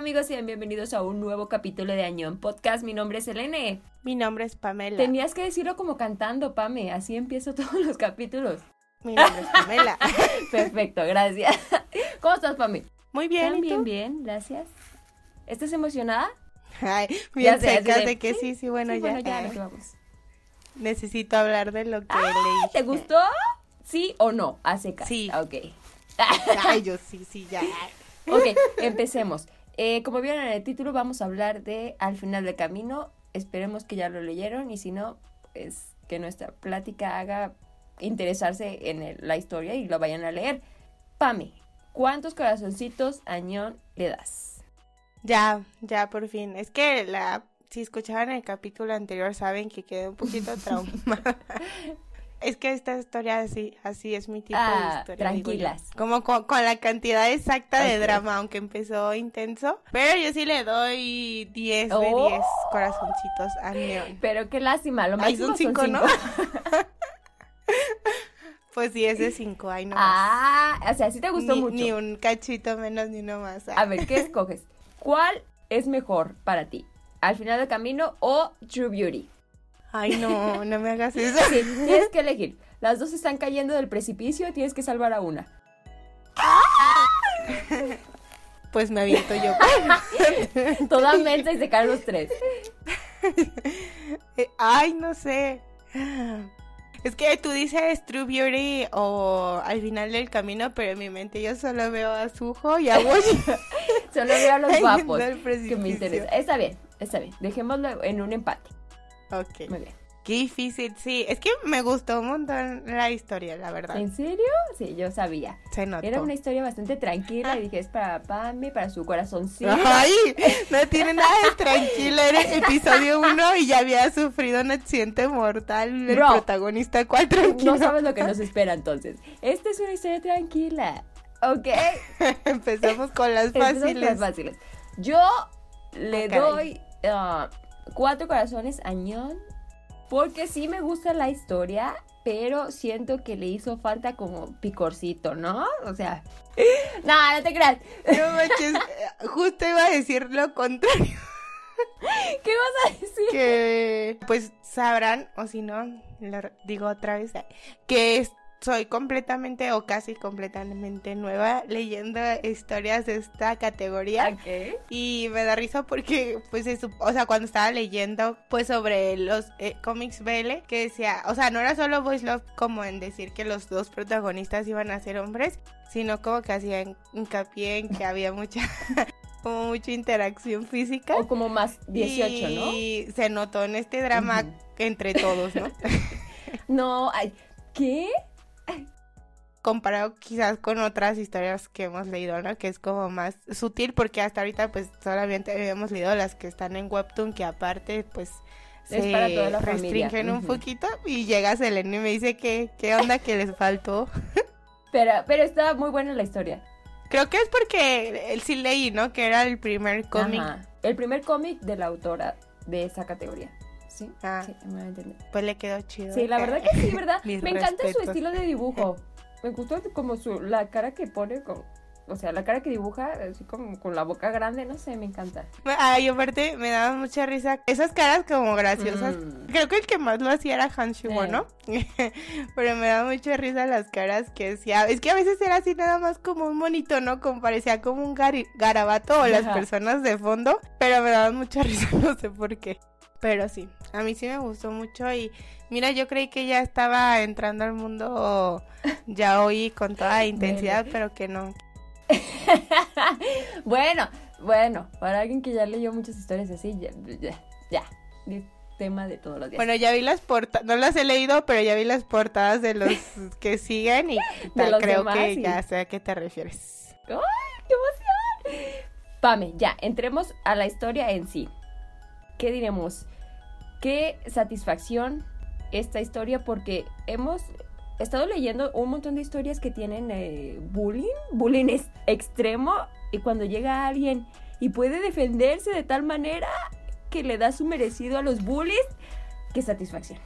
Hola, ¿qué tal amigos? Sean bienvenidos a un nuevo capítulo de Añón Podcast. Mi nombre es Elene. Mi nombre es Pamela. Tenías que decirlo como cantando, Pame. Así empiezo todos los capítulos. Mi nombre es Pamela. Perfecto, gracias. ¿Cómo estás, Pame? Muy bien, ¿y Bien, tú? bien, gracias. ¿Estás emocionada? Ay, bien secas de- de que sí, sí, bueno, Sí, ya. bueno, ya, ay, ¿a qué vamos? necesito hablar de lo que leí. ¿Te gustó? ¿Sí o no? A secas. Sí. Ok. Ay, yo sí, sí, ya. Ok, empecemos. Eh, como vieron en el título, vamos a hablar de Al final del camino. Esperemos que ya lo leyeron y si no, es que nuestra plática haga interesarse en el- la historia y lo vayan a leer. Pame, ¿cuántos corazoncitos añón le das? Ya, ya, por fin. Es que la, si escuchaban el capítulo anterior, saben que quedé un poquito traumada. Es que esta historia así, así es mi tipo de Ah, historia. tranquilas. Como con, con la cantidad exacta de drama, aunque empezó intenso. Pero yo sí le doy 10 de Oh. 10 corazoncitos a Neon. Pero qué lástima, lo máximo son cinco, ¿no? cinco. Pues 10 de 5, ay no. más. Ah, o sea, sí te gustó ni, mucho. ni un cachito menos ni uno más. A ver, ¿qué escoges? ¿Cuál es mejor para ti? ¿Al final del camino o True Beauty? Ay, no, no me hagas eso. Sí, tienes que elegir. Las dos están cayendo del precipicio, tienes que salvar a una. Pues me aviento yo. Toda mensa y se caen los tres. Ay, no sé. Es que tú dices True Beauty o al final del camino, pero en mi mente yo solo veo a Suho y a Boshi. Solo veo a los guapos que me interesa. Está bien, está bien. Dejémoslo en un empate. Ok. Muy bien. Qué difícil, sí. Es que me gustó un montón la historia, la verdad. ¿En serio? Sí, yo sabía. Se notó. Era una historia bastante tranquila y dije, es para Pame, para su corazoncito. Ay, no tiene nada de tranquilo. Era episodio 1 y ya había sufrido un accidente mortal. El protagonista, ¿cuál tranquilo? No sabes lo que nos espera entonces. Esta es una historia tranquila. ¿Ok? Empezamos con las Empezamos con fáciles. las fáciles. Yo le Ah, doy ah, cuatro corazones a Ñón porque sí me gusta la historia, pero siento que le hizo falta como picorcito, ¿no? O sea, no, no te creas. No manches, eh, justo iba a decir lo contrario. ¿Qué vas a decir? Que pues sabrán, o si no, lo digo otra vez, que es- soy completamente o casi completamente nueva leyendo historias de esta categoría. Ok. Y me da risa porque, pues, sup- o sea, cuando estaba leyendo, pues, sobre los eh, cómics BL, que decía, o sea, no era solo Boys Love como en decir que los dos protagonistas iban a ser hombres, sino como que hacían hincapié en que había mucha, como mucha interacción física. O como más 18, ¿no? Y se notó en este drama entre todos, ¿no? No, ay, ¿qué? Comparado quizás con otras historias que hemos leído, ¿no? Que es como más sutil porque hasta ahorita pues solamente habíamos leído las que están en Webtoon que aparte pues Es se para toda la familia. restringen un poquito y llega Selene y me dice que qué onda que les faltó. Pero, pero está muy buena la historia. Creo que es porque él sí leí, ¿no? Que era el primer cómic. El primer cómic de la autora de esa categoría. ¿Sí? Ah. Sí, me voy a entender. Pues le quedó chido. Sí, la verdad que sí, ¿verdad? Me encanta su estilo de dibujo. Me gustó como su la cara que pone con o sea, la cara que dibuja así como con la boca grande, no sé, me encanta. Ay, aparte me daba mucha risa. Esas caras como graciosas. Mm. Creo que el que más lo hacía era Han Shubo, Eh. ¿no? Pero me daba mucha risa las caras que decía. Es que a veces era así nada más como un monito, ¿no? Como parecía como un gari- garabato o las personas de fondo. Pero me daban mucha risa, no sé por qué. Pero sí, a mí sí me gustó mucho y mira, yo creí que ya estaba entrando al mundo ya hoy con toda intensidad, pero que no. bueno, bueno, para alguien que ya leyó muchas historias así, ya, ya, ya, tema de todos los días. Bueno, ya vi las portadas, no las he leído, pero ya vi las portadas de los que siguen y tal, creo que y- ya sé a qué te refieres. ¡Ay, qué emoción! Pame, ya, entremos a la historia en sí. ¿Qué diremos? Qué satisfacción esta historia porque hemos estado leyendo un montón de historias que tienen eh, bullying, bullying es extremo y cuando llega alguien y puede defenderse de tal manera que le da su merecido a los bullies, qué satisfacción.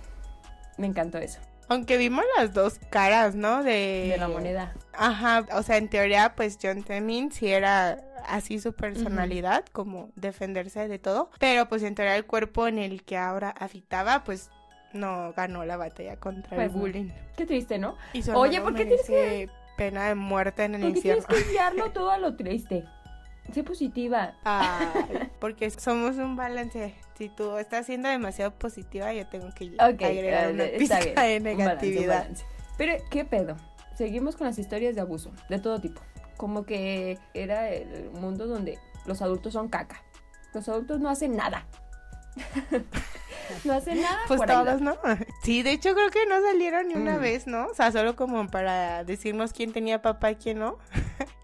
Me encantó eso. Aunque vimos las dos caras, ¿no? De, De la moneda. Ajá, o sea, en teoría, pues John Temin sí era así su personalidad, como defenderse de todo, pero pues en teoría el cuerpo en el que ahora habitaba, pues no ganó la batalla contra el Pues no. bullying. Qué triste, ¿no? Y Oye, ¿por qué tienes merece pena de muerte en el ¿Por qué infierno? tienes que enviarlo todo a lo triste? Sé positiva. Ay, porque somos un balance. Si tú estás siendo demasiado positiva, yo tengo que Ok, agregar una pizca bien. de Un balance, un negatividad. balance. Pero, ¿qué pedo? Seguimos con las historias de abuso, de todo tipo. Como que era el mundo donde los adultos son caca. Los adultos no hacen nada. no hacen nada. Pues por todos. ¿no? Sí, de hecho creo que no salieron ni una Mm. vez, ¿no? O sea, solo como para decirnos quién tenía papá y quién no.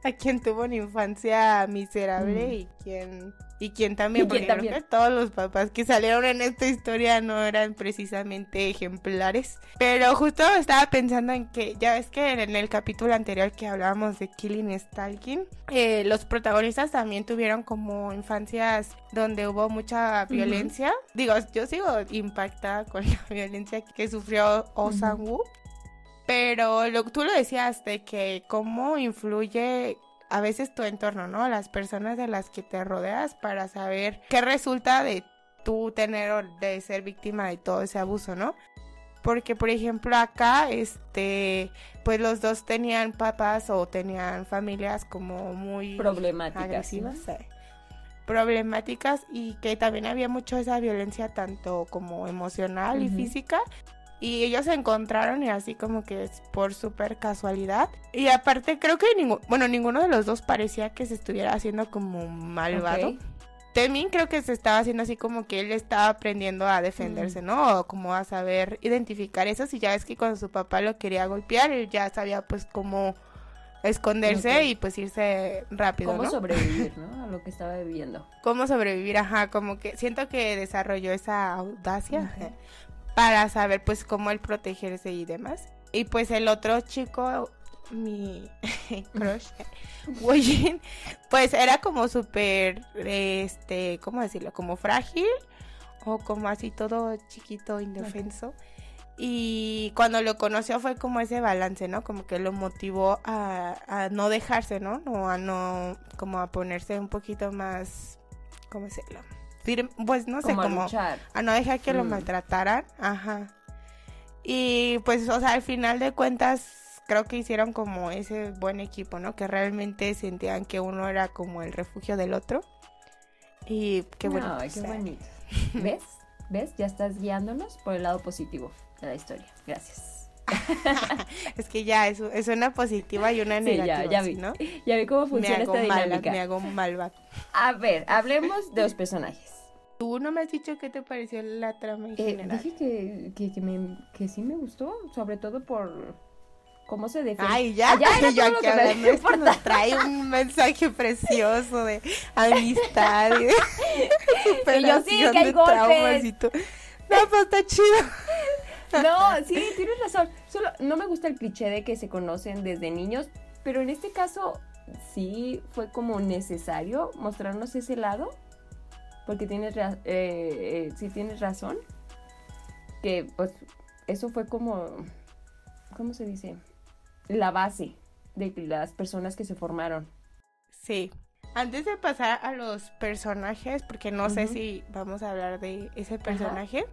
a quién tuvo una infancia miserable Mm. y quién y quién también, Y porque creo también. que todos los papás que salieron en esta historia no eran precisamente ejemplares. Pero justo estaba pensando en que, ya ves que en el capítulo anterior que hablábamos de Killing Stalking, eh, los protagonistas también tuvieron como infancias donde hubo mucha violencia. Digo, yo sigo impactada con la violencia que sufrió Oh Sang-woo. Pero lo, tú lo decías de que cómo influye a veces tu entorno, ¿no? Las personas de las que te rodeas para saber qué resulta de tú tener o de ser víctima de todo ese abuso, ¿no? Porque, por ejemplo, acá, este, pues los dos tenían papás o tenían familias como muy Problemáticas. sí. problemáticas y que también había mucho esa violencia tanto como emocional y física y ellos se encontraron y así como que es por súper casualidad y aparte creo que ninguno, bueno, ninguno de los dos parecía que se estuviera haciendo como malvado. Ok. Temin creo que se estaba haciendo así como que él estaba aprendiendo a defenderse, ¿no? O como a saber identificar eso. Si ya ves que cuando su papá lo quería golpear, él ya sabía pues cómo esconderse y pues irse rápido, ¿Cómo ¿no? sobrevivir, no? A lo que estaba viviendo. Cómo sobrevivir, ajá, como que siento que desarrolló esa audacia. Para saber pues cómo él protegerse y demás. Y pues el otro chico, mi crush, Wojin, pues era como súper, este, ¿cómo decirlo? Como frágil o como así todo chiquito, indefenso. Y cuando lo conoció fue como ese balance, ¿no? Como que lo motivó a, a no dejarse, ¿no? O a no, como a ponerse un poquito más, ¿cómo decirlo? Firme, pues no sé, Como luchar. a no dejar que lo Mm. maltrataran. Ajá. Y pues, o sea, al final de cuentas, creo que hicieron como ese buen equipo, ¿no? Que realmente sentían que uno era como el refugio del otro. Y qué bueno. Ay, qué bonito. ¿Ves? ¿Ves? Ya estás guiándonos por el lado positivo de la historia. Gracias. Es que ya es, es una positiva y una Sí, ya- negativa, ya ¿sí, vi. ¿no? Ya vi cómo Me funciona hago esta dinámica. me hago malva. A ver, hablemos de los personajes. Tú no me has dicho qué te pareció la trama en Eh, general. dije que, que, que, me, que sí me gustó, sobre todo por cómo se defiende. Ay, ya, Ya era yo todo aquí que me hablando, esto nos trae un mensaje precioso de amistad y de Y yo, sí, superación que hay de golpes. traumas y tú. No, pues está chido. No, sí, tienes razón. Solo no me gusta el cliché de que se conocen desde niños, pero en este caso sí fue como necesario mostrarnos ese lado, porque tienes, eh, eh, sí tienes razón, que pues eso fue como, ¿cómo se dice? La base de las personas que se formaron. Sí. Antes de pasar a los personajes, porque no sé si vamos a hablar de ese personaje.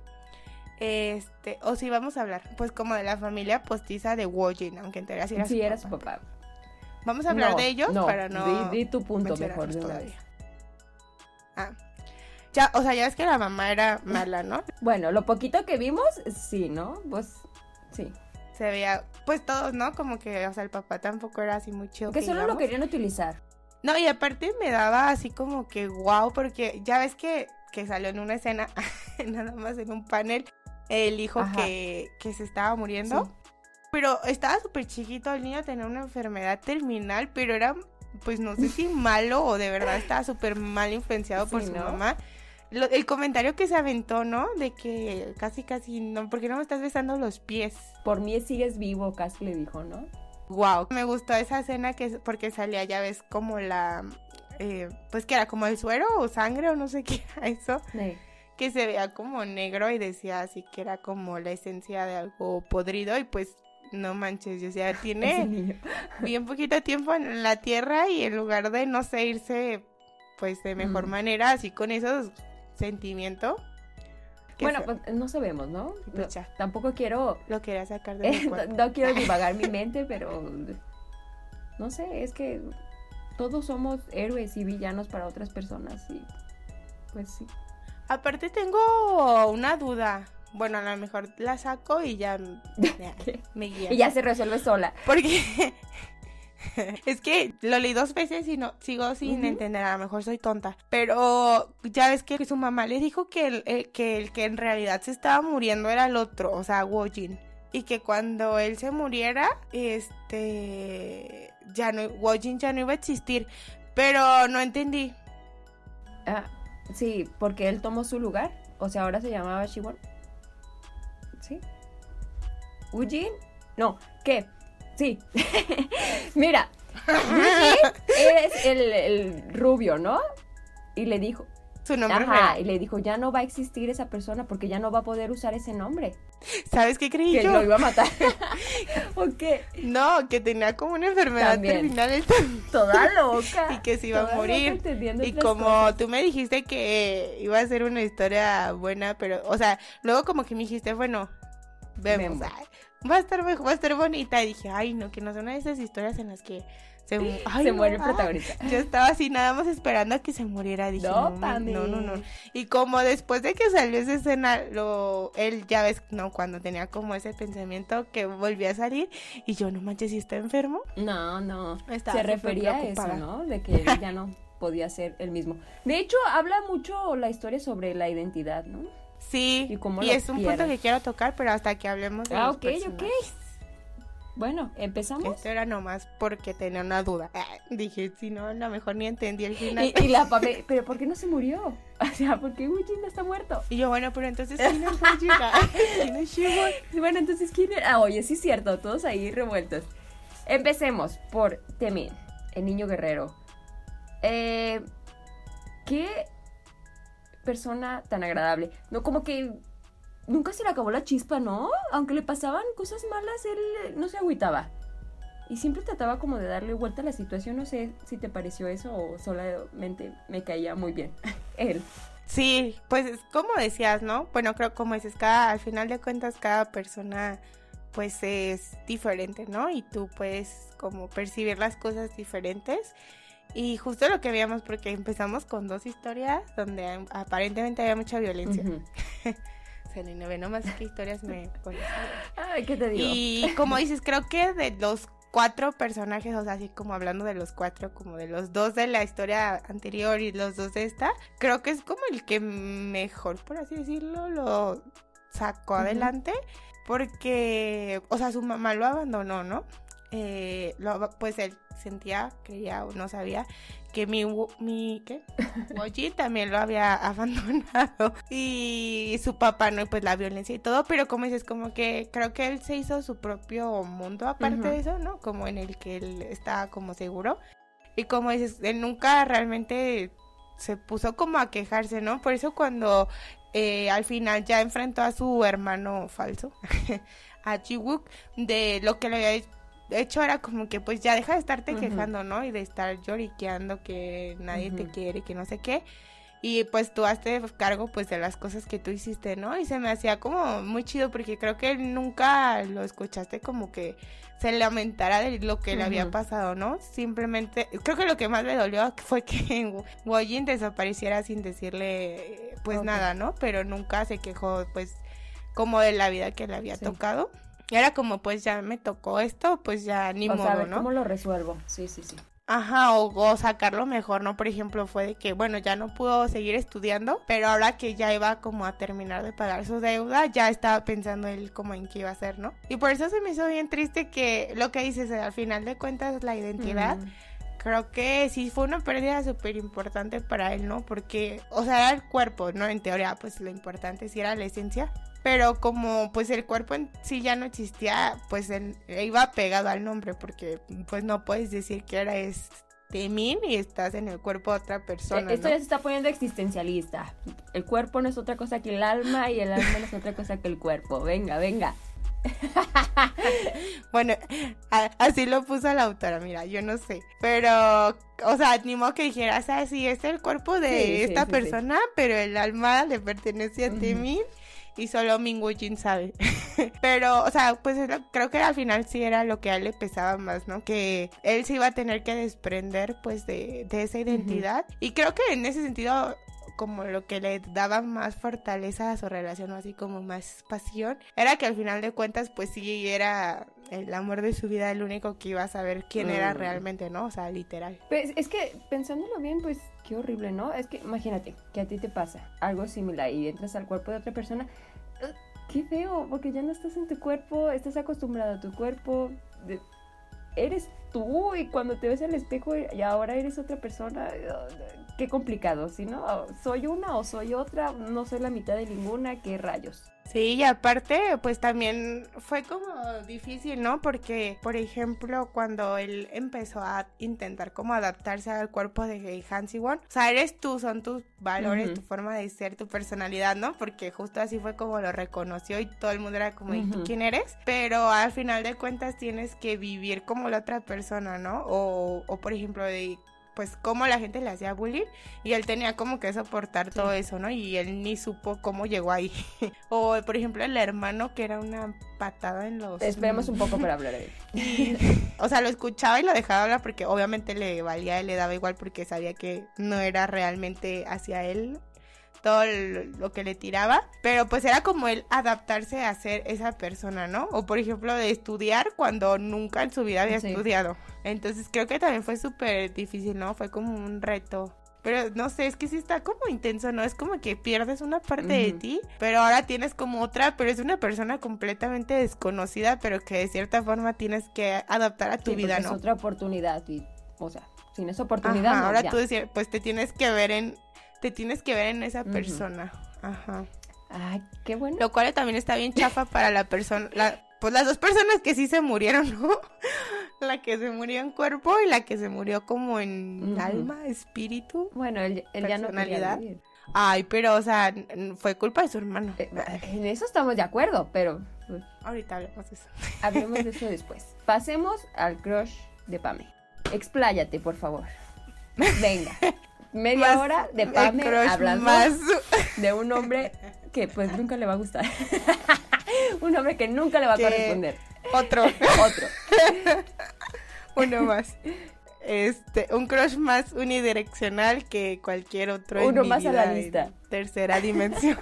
Este, o si vamos a hablar, pues como de la familia postiza de Wojin, aunque en teoría sí era sí, su era papá. su papá. Vamos a hablar No, de ellos no, para no. Di, di tu punto mejor de todavía. vez. Ah. Ya, o sea, ya es que la mamá era mala, ¿no? Bueno, lo poquito que vimos, sí, ¿no? Pues sí. Se veía, pues todos, ¿no? Como que, o sea, el papá tampoco era así muy chido. Que solo lo querían utilizar. No, y aparte me daba así como que wow, porque ya ves que, que salió en una escena, nada más en un panel, el hijo que, que se estaba muriendo. Sí. Pero estaba súper chiquito, el niño tenía una enfermedad terminal, pero era, pues no sé si malo o de verdad estaba súper mal influenciado por su ¿no? mamá. Lo- el comentario que se aventó, ¿no? De que casi, casi, no, ¿por qué no me estás besando los pies? Por mí sigues vivo, casi le dijo, ¿no? Wow. Me gustó esa escena que porque salía, ya ves, como la, eh, pues que era como el suero o sangre o no sé qué era eso, Sí. que se veía como negro y decía así que era como la esencia de algo podrido y pues no manches, o sea, tiene bien poquito tiempo en la Tierra y en lugar de, no sé, irse pues de mejor manera, así con esos sentimientos. Bueno, pues no sabemos, ¿no? Pues tampoco quiero... Lo quería sacar de mi No quiero divagar mi mente, pero... No sé, es que todos somos héroes y villanos para otras personas y pues sí. Aparte tengo una duda. Bueno, a lo mejor la saco y ya, me guía. y ya se resuelve sola. Porque es que lo leí dos veces y no sigo sin entender, a lo mejor soy tonta, pero ya ves que su mamá le dijo que el, eh, que el que en realidad se estaba muriendo era el otro, o sea, Wojin, y que cuando él se muriera, este, ya no, Wojin ya no iba a existir, pero no entendí. Ah, sí, porque él tomó su lugar, o sea, ahora se llamaba Shiwon. ¿Sí? ¿Wojin? No, ¿qué? Sí. Mira, es el, rubio, ¿no? Y le dijo. Su nombre Ajá, y le dijo, ya no va a existir esa persona porque ya no va a poder usar ese nombre. ¿Sabes qué creí que yo? lo iba a matar. ¿O qué? No, que tenía como una enfermedad terminal. Toda loca. y que se iba a morir. Y como tú me dijiste que iba a ser una historia buena, pero, o sea, luego como que me dijiste, bueno, vemos va a estar va a estar bonita. Y dije, ay, no, que no de esas historias en las que se, muere el protagonista. yo estaba así nada más esperando a que se muriera. Dije, no, no, no, no, no. Y como después de que salió esa escena, lo, él ya ves, no, cuando tenía como ese pensamiento que volvía a salir y yo, no manches, si está enfermo. No, no. se refería a eso, ¿no? De que ya no podía ser el mismo. De hecho, habla mucho la historia sobre la identidad, ¿no? Sí, y, es un punto que quiero tocar, pero hasta que hablemos de ah, ok, ok. Bueno, empezamos. Esto era nomás porque tenía una duda. Ah, dije, si no, a lo mejor ni entendí el final. Y, la pape, pero ¿por qué no se murió? O sea, ¿por qué Wujin no está muerto? Y yo, bueno, pero entonces, ¿quién es ¿Quién es Bueno, entonces, ¿quién era? Ah, oye, sí es cierto, todos ahí revueltos. Empecemos por Temin, el niño guerrero. Eh, ¿Qué persona tan agradable. No, como que nunca se le acabó la chispa, ¿no? Aunque le pasaban cosas malas, él no se agüitaba. Y siempre trataba como de darle vuelta a la situación. No sé si te pareció eso o solamente me caía muy bien él. Sí, pues como decías, ¿no? Bueno, creo como dices, cada, al final de cuentas cada persona pues es diferente, ¿no? Y tú puedes como percibir las cosas diferentes. Y justo lo que veíamos, porque empezamos con dos historias donde aparentemente había mucha violencia. Se le ve nomás qué historias me Ay, ¿qué te digo? Y como dices, creo que de los cuatro personajes, o sea, así como hablando de los cuatro, como de los dos de la historia anterior y los dos de esta, creo que es como el que mejor, por así decirlo, lo sacó adelante. Porque, o sea, su mamá lo abandonó, ¿no? Eh, lo, pues él sentía, creía o no sabía que mi, mi ¿qué? Woji también lo había abandonado y su papá, ¿no? pues la violencia y todo, pero como dices, como que creo que él se hizo su propio mundo aparte de eso, ¿no? Como en el que él estaba como seguro. Y como dices, él nunca realmente se puso como a quejarse, ¿no? Por eso cuando eh, al final ya enfrentó a su hermano falso, a Jiwook, de lo que le había de hecho era como que pues ya deja de estarte quejando, ¿no? Y de estar lloriqueando que nadie te quiere, que no sé qué. Y pues tú hazte cargo pues de las cosas que tú hiciste, ¿no? Y se me hacía como muy chido porque creo que nunca lo escuchaste como que se lamentara de lo que le había pasado, ¿no? Simplemente, creo que lo que más le dolió fue que Wojin desapareciera sin decirle pues nada, ¿no? Pero nunca se quejó pues como de la vida que le había tocado. Y era como, pues ya me tocó esto, pues ya ni modo, ¿no? ¿Cómo lo resuelvo? Sí, sí, sí. Ajá, o, sacarlo mejor, ¿no? Por ejemplo, fue de que, bueno, ya no pudo seguir estudiando, pero ahora que ya iba como a terminar de pagar su deuda, ya estaba pensando él como en qué iba a hacer, ¿no? Y por eso se me hizo bien triste que lo que dices, al final de cuentas, la identidad. Creo que sí fue una pérdida súper importante para él, ¿no? Porque, o sea, era el cuerpo, ¿no? En teoría, pues lo importante sí era la esencia, pero como pues el cuerpo en sí ya no existía, pues él, iba pegado al nombre porque pues no puedes decir que ahora es Temin y estás en el cuerpo de otra persona. Esto ya se está poniendo existencialista. El cuerpo no es otra cosa que el alma y el alma no es otra cosa que el cuerpo. Venga, venga. bueno, así lo puso la autora, mira, yo no sé. Pero, o sea, ni modo que dijera, o sea, sí, es el cuerpo de esta persona, pero el alma le pertenece a Temin y solo Mingwu Jin sabe. Pero, o sea, pues creo que al final sí era lo que a él le pesaba más, ¿no? Que él se iba a tener que desprender, pues, de, de esa identidad. Y creo que en ese sentido como lo que le daba más fortaleza a su relación, así como más pasión, era que al final de cuentas, pues sí, era el amor de su vida el único que iba a saber quién era mm. realmente, ¿no? O sea, literal. Pues es que pensándolo bien, pues qué horrible, ¿no? Es que imagínate que a ti te pasa algo similar y entras al cuerpo de otra persona. Qué feo, porque ya no estás en tu cuerpo, estás acostumbrado a tu cuerpo. eres tú y cuando te ves al espejo y ahora eres otra persona, qué complicado, si no, soy una o soy otra, no soy la mitad de ninguna, qué rayos. Sí, y aparte, pues también fue como difícil, ¿no? Porque, por ejemplo, cuando él empezó a intentar como adaptarse al cuerpo de Han Won, o sea, eres tú, son tus valores, tu forma de ser, tu personalidad, ¿no? Porque justo así fue como lo reconoció y todo el mundo era como, ¿y tú quién eres? Pero al final de cuentas tienes que vivir como la otra persona, ¿no? O, o por ejemplo, de pues cómo la gente le hacía bullying y él tenía como que soportar todo eso, ¿no? Y él ni supo cómo llegó ahí. o por ejemplo el hermano que era una patada en los... Esperemos un poco para hablar de él. o sea, lo escuchaba y lo dejaba hablar porque obviamente le valía, le daba igual porque sabía que no era realmente hacia él todo lo que le tiraba, pero pues era como él adaptarse a ser esa persona, ¿no? O por ejemplo de estudiar cuando nunca en su vida había estudiado. Entonces creo que también fue súper difícil, ¿no? Fue como un reto. Pero no sé, es que sí está como intenso, ¿no? Es como que pierdes una parte de ti, pero ahora tienes como otra, pero es una persona completamente desconocida, pero que de cierta forma tienes que adaptar a tu vida, ¿no? Es otra oportunidad, o sea, sin esa oportunidad. ahora tú decías, pues te tienes que ver en te tienes que ver en esa persona. Ajá. Ay, qué bueno. Lo cual también está bien chafa para la persona, la, pues las dos personas que sí se murieron, ¿no? la que se murió en cuerpo y la que se murió como en alma, espíritu. Bueno, él, ya no quería Ay, pero, o sea, fue culpa de su hermano. Eh, en eso estamos de acuerdo, pero... Pues, Ahorita hablemos de eso. Hablemos de eso después. Pasemos al crush de Pame. Expláyate, por favor. Venga media hora de Pame hablando de un hombre que pues nunca le va a gustar. un hombre que nunca le va a corresponder. Otro. Otro. Uno más. Este, un crush más unidireccional que cualquier otro. Uno más a la lista. Tercera dimensión.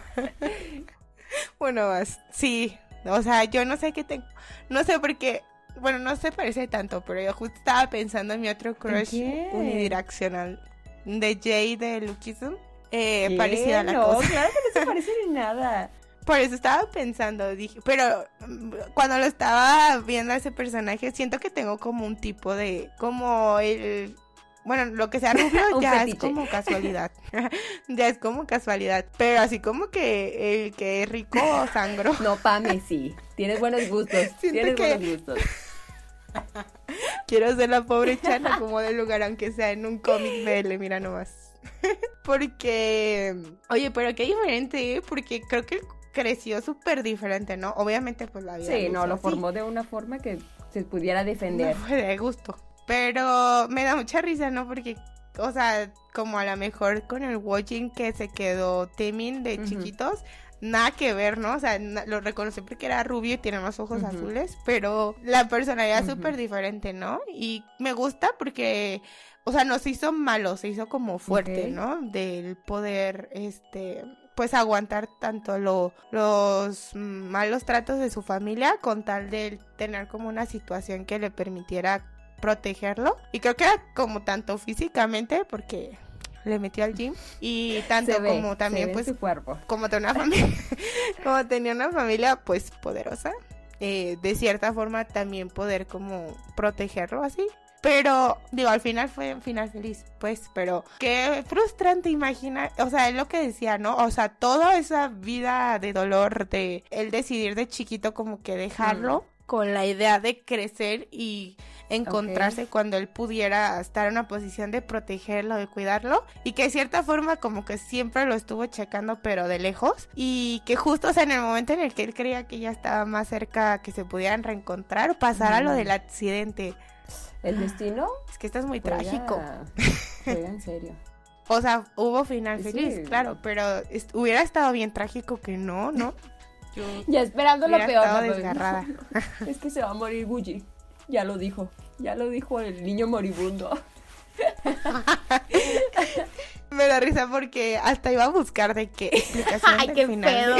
Uno más. Sí. O sea, yo no sé qué tengo. No sé por qué. Bueno, no se parece tanto, pero yo justo estaba pensando en mi otro crush unidireccional de Jay de Luckism. Eh, parecida a la no, claro que no se parece ni nada. Por eso estaba pensando, dije, pero mm, cuando lo estaba viendo a ese personaje, siento que tengo como un tipo de, como el, bueno, lo que sea rubio ya es como casualidad, ya es como casualidad, pero así como que el que es rico o sangro. No, Pame, sí, tienes buenos gustos, tienes buenos gustos. Quiero ser la pobre chana como del lugar, aunque sea en un cómic BL, mira nomás. Porque, oye, pero qué diferente, ¿eh? Porque creo que creció súper diferente, ¿no? Obviamente, pues la vida. Sí, no, lo formó de una forma que se pudiera defender. de gusto. Pero me da mucha risa, ¿no? Porque, o sea, como a lo mejor con el watching que se quedó Temin de chiquitos nada que ver, ¿no? O sea, lo reconocí porque era rubio y tiene los ojos azules, pero la personalidad es súper diferente, ¿no? Y me gusta porque, o sea, no se hizo malo, se hizo como fuerte, ¿no? Del poder, este, pues aguantar tanto lo, los malos tratos de su familia con tal de tener como una situación que le permitiera protegerlo. Y creo que era como tanto físicamente, porque le metió al gym y tanto como también pues su cuerpo. como tenía una familia como tenía una familia pues poderosa eh, de cierta forma también poder como protegerlo así. Pero digo al final fue un final feliz pues pero qué frustrante imagina o sea es lo que decía no o sea toda esa vida de dolor de él decidir de chiquito como que dejarlo con la idea de crecer y encontrarse cuando él pudiera estar en una posición de protegerlo, de cuidarlo, y que de cierta forma como que siempre lo estuvo checando pero de lejos, y que justo o sea, en el momento en el que él creía que ya estaba más cerca que se pudieran reencontrar, pasara lo del accidente. ¿El destino? Es que esto es muy trágico. Juega en serio. O sea, hubo final feliz, claro, pero hubiera estado bien trágico que no, ¿no? Yo ya esperando lo peor. Estado desgarrada. es que se va a morir Gucci. Ya lo dijo. Ya lo dijo el niño moribundo. Me da risa porque hasta iba a buscar de qué explicación Ay, qué final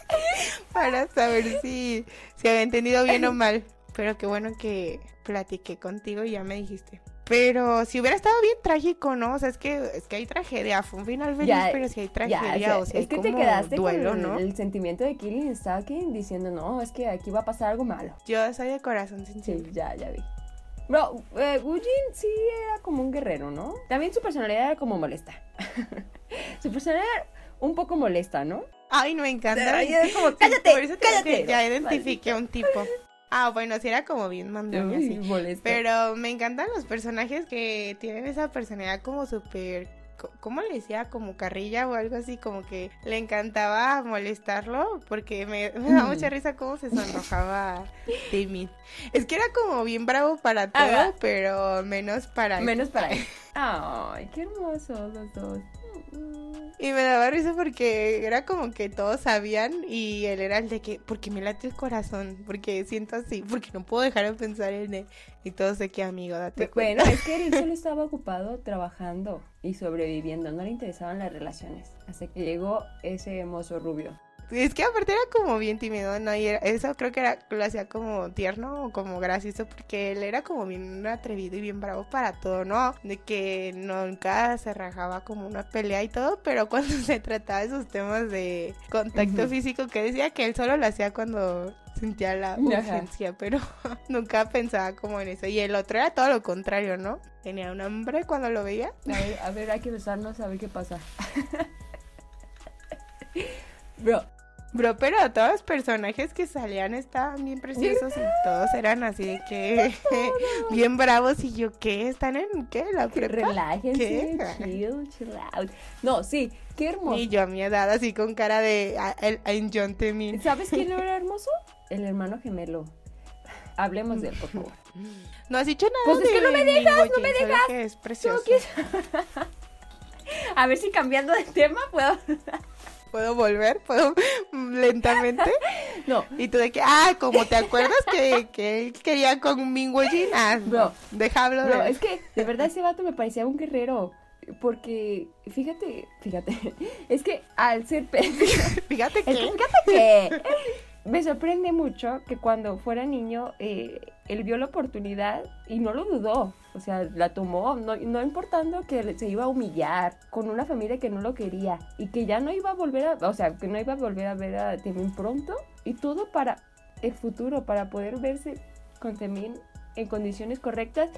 para saber si, si había entendido bien o mal. Pero qué bueno que platiqué contigo y ya me dijiste. Pero si hubiera estado bien trágico, ¿no? O sea, es que, es que hay tragedia. Fue un final feliz, pero si hay tragedia, o sea, es que te quedaste duelo, con ¿no? El sentimiento de Killing Stalking diciendo, no, es que aquí va a pasar algo malo. Yo soy de corazón sensible. Sí, ya, ya vi. Bro, eh, sí era como un guerrero, ¿no? También su personalidad era como molesta. su personalidad era un poco molesta, ¿no? Ay, no me encanta. como, cállate, cállate. Ya identifiqué a un tipo. Ah, bueno, sí era como bien mandón así. Pero me encantan los personajes que tienen esa personalidad como súper ¿cómo le decía? Como carrilla o algo así, como que le encantaba molestarlo, porque me, da mucha risa cómo se sonrojaba Timmy. Es que era como bien bravo para todo, pero menos para Menos para él. Ay, qué hermosos los dos. Y me daba risa porque era como que todos sabían y él era el de que, porque me late el corazón, porque siento así, porque no puedo dejar de pensar en él. Y todos de que, amigo, date cuenta. Bueno, es que él solo estaba ocupado trabajando y sobreviviendo, no le interesaban las relaciones. Hasta que llegó ese hermoso rubio. Es que aparte era como bien tímido, ¿no? Y eso creo que era, lo hacía como tierno o como gracioso porque él era como bien atrevido y bien bravo para todo, ¿no? De que nunca se rajaba como una pelea y todo, pero cuando se trataba de esos temas de contacto físico que decía que él solo lo hacía cuando sentía la urgencia, pero nunca pensaba como en eso. Y el otro era todo lo contrario, ¿no? Tenía un hambre cuando lo veía. A ver, a ver hay que besarnos a ver qué pasa. Bro, Bro, pero todos los personajes que salían estaban bien preciosos y todos eran así de que bien bravos y yo, ¿qué? ¿Están en qué? ¿La prepa? Relájense, chill, chill out. No, sí, qué hermoso. Y yo a mi edad así con cara de en John Temin. ¿Sabes quién era hermoso? El hermano gemelo. Hablemos de él, por favor. No has dicho nada. Pues es que no me dejas, no me dejas. Que es precioso. a ver si cambiando de tema puedo ¿Puedo volver? ¿Puedo lentamente? No. Y tú de que, ah, como te acuerdas que, que él quería con Ming Jin, ah, bro, déjalo. Bro, es que de verdad ese vato me parecía un guerrero. Porque, fíjate, fíjate, es que al ser... fíjate que... fíjate que me sorprende mucho que cuando fuera niño eh, él vio la oportunidad y no lo dudó. O sea, la tomó, no, no, importando que se iba a humillar con una familia que no lo quería y que ya no iba a volver a, o sea, que no iba a volver a ver a Temin pronto y todo para el futuro, para poder verse con Temin en condiciones correctas.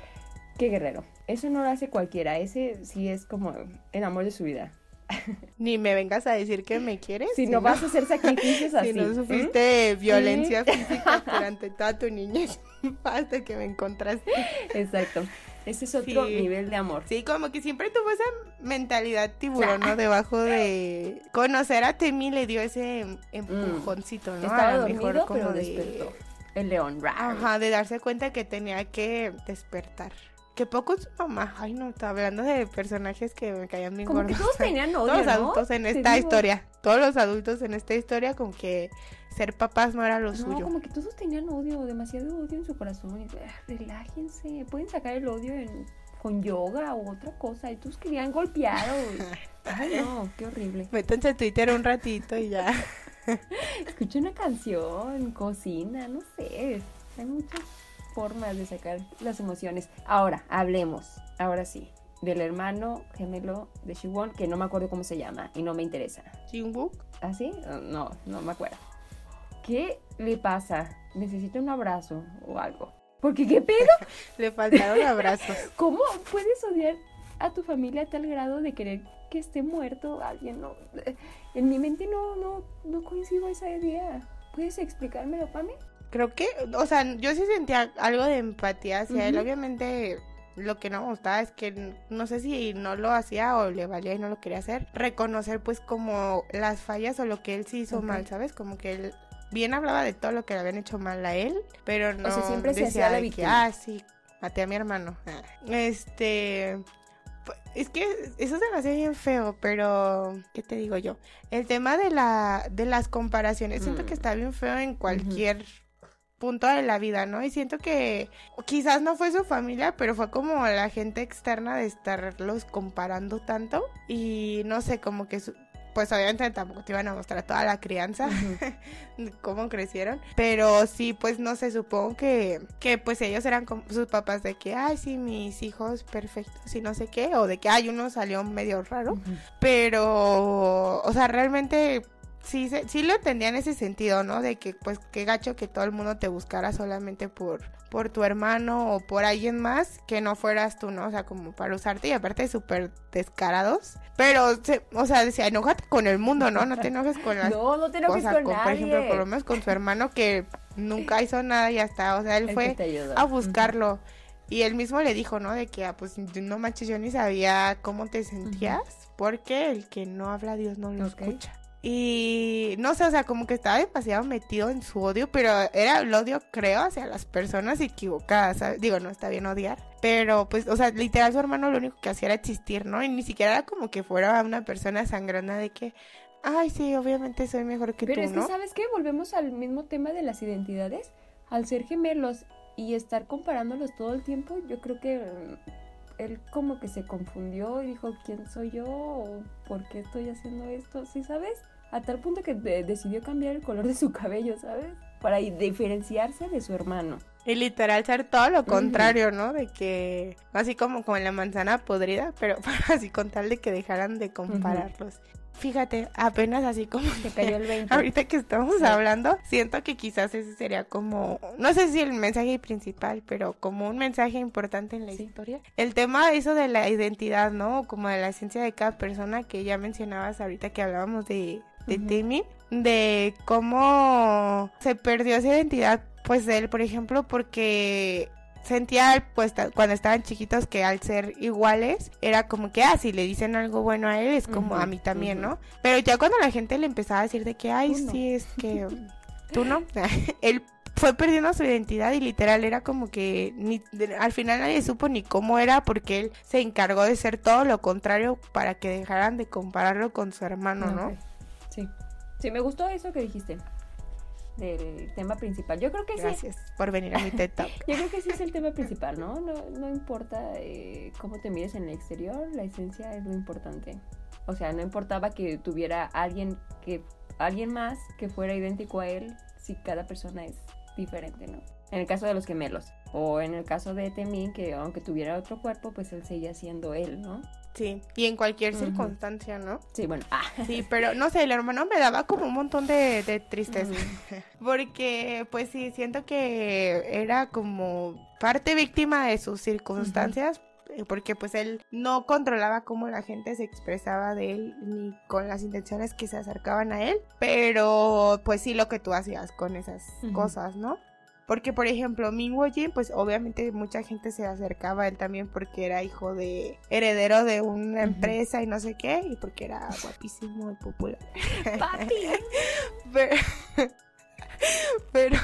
Qué guerrero. Eso no lo hace cualquiera. Ese sí es como el amor de su vida. Ni me vengas a decir que me quieres. Si, no, vas a hacer sacrificios así. Si no sufriste violencia física durante toda tu niñez hasta que me encontraste. Exacto. Ese es otro nivel de amor. Sí, como que siempre tuvo esa mentalidad tiburón, ¿no? Debajo de conocer a Temi le dio ese empujoncito, ¿no? Estaba a dormido, mejor como despertó. El león. Ajá, de darse cuenta que tenía que despertar. Que poco su mamá. Ay, no, estaba hablando de personajes que me caían bien como Que todos tenían odio, Todos los adultos en esta historia. Todos los adultos en esta historia, como que ser papás no era lo no, suyo. como que todos tenían odio, demasiado odio en su corazón. Ah, relájense, pueden sacar el odio en, con yoga o otra cosa. Y todos querían golpear. Ay, no, qué horrible. Métanse a Twitter un ratito y ya. Escucha una canción, cocina, no sé. Hay muchas formas de sacar las emociones. Ahora, hablemos, ahora sí, del hermano gemelo de Shiwon, que no me acuerdo cómo se llama y no me interesa. ¿Jinwook? ¿Ah, sí? No, no me acuerdo. ¿Qué le pasa? Necesita un abrazo o algo. Porque qué pedo. le faltaron abrazos. ¿Cómo puedes odiar a tu familia a tal grado de querer que esté muerto alguien? No, en mi mente no, no, no coincido esa idea. ¿Puedes explicármelo, Pame? Creo que, o sea, yo sí sentía algo de empatía hacia él. Obviamente lo que no me gustaba es que no sé si no lo hacía o le valía y no lo quería hacer. Reconocer pues como las fallas o lo que él sí hizo mal, ¿sabes? Como que él bien hablaba de todo lo que le habían hecho mal a él, pero no O sea, siempre se decía hacía la de que, víctima. ah, sí, maté a mi hermano. Ah. Este, pues, es que eso se me hace bien feo, pero ¿qué te digo yo? El tema de la de las comparaciones, siento Mm. que está bien feo en cualquier punto de la vida, ¿no? Y siento que quizás no fue su familia, pero fue como la gente externa de estarlos comparando tanto y no sé, como que su- pues obviamente tampoco te iban a mostrar toda la crianza, cómo crecieron, pero sí, pues no sé, supongo que, que pues ellos eran como sus papás de que, ay, sí, mis hijos perfectos y no sé qué, o de que, ay, uno salió medio raro, pero, o sea, realmente sí, sí lo entendía en ese sentido, ¿no? De que, pues, qué gacho que todo el mundo te buscara solamente por, por tu hermano o por alguien más que no fueras tú, ¿no? O sea, como para usarte y aparte súper descarados. Pero, se- o sea, decía, enójate con el mundo, ¿no? No te enojes con las No, no te enojes sea, con con, por nadie. ejemplo, por lo menos con su hermano que nunca hizo nada y hasta, o sea, él El fue a buscarlo. Y él mismo le dijo, ¿no? De que, ah, pues, no manches, yo ni sabía cómo te sentías, porque el que no habla a Dios no lo escucha. Y no sé, o sea, como que estaba demasiado metido en su odio, pero era el odio, creo, hacia las personas equivocadas, ¿sabes? Digo, no está bien odiar, pero pues, o sea, literal su hermano lo único que hacía era existir, ¿no? Y ni siquiera era como que fuera una persona sangrona de que, ay, sí, obviamente soy mejor que Pero tú, es que, ¿no? ¿sabes qué? Volvemos al mismo tema de las identidades. Al ser gemelos y estar comparándolos todo el tiempo, yo creo que él como que se confundió y dijo, ¿quién soy yo? ¿O ¿Por qué estoy haciendo esto? ¿Sí sabes? A tal punto que de- decidió cambiar el color de su cabello, ¿sabes? Para diferenciarse de su hermano. Y literal ser todo lo contrario, ¿no? De que, así como con la manzana podrida, pero así con tal de que dejaran de compararlos. Fíjate, apenas así como Se cayó el 20. Ahorita que estamos Sí. hablando, siento que quizás ese sería como, no sé si el mensaje principal, pero como un mensaje importante en la Sí. historia. El tema de eso de la identidad, ¿no? Como de la esencia de cada persona que ya mencionabas ahorita que hablábamos de, de. Timmy, de cómo se perdió esa identidad, pues de él, por ejemplo, porque sentía pues cuando estaban chiquitos que al ser iguales era como que ah si le dicen algo bueno a él es como a mí también no pero ya cuando la gente le empezaba a decir de que ay no. sí es que tú no él fue perdiendo su identidad y literal era como que ni de- al final nadie supo ni cómo era porque él se encargó de ser todo lo contrario para que dejaran de compararlo con su hermano no Ok. Sí. Sí, me gustó eso que dijiste del tema principal. Yo creo que sí. gracias por venir a mi TED Talk Yo creo que sí es el tema principal, ¿no? No, no importa eh, cómo te mires en el exterior, la esencia es lo importante. O sea, no importaba que tuviera alguien que alguien más que fuera idéntico a él, si cada persona es diferente, ¿no? En el caso de los gemelos o en el caso de Temin que aunque tuviera otro cuerpo, pues él seguía siendo él, ¿no? Sí y en cualquier circunstancia no Sí, bueno, ah, Sí, pero no sé, el hermano me daba como un montón de, de tristeza. Porque, pues sí, siento que era como parte víctima de sus circunstancias. eh, Porque pues él no controlaba cómo la gente se expresaba de él ni con las intenciones que se acercaban a él. Pero pues sí lo que tú hacías con esas cosas, ¿no? Porque, por ejemplo, Minwo Jin, pues obviamente mucha gente se acercaba a él también porque era hijo de heredero de una empresa y no sé qué, y porque era guapísimo y popular. papi. Pero, pero,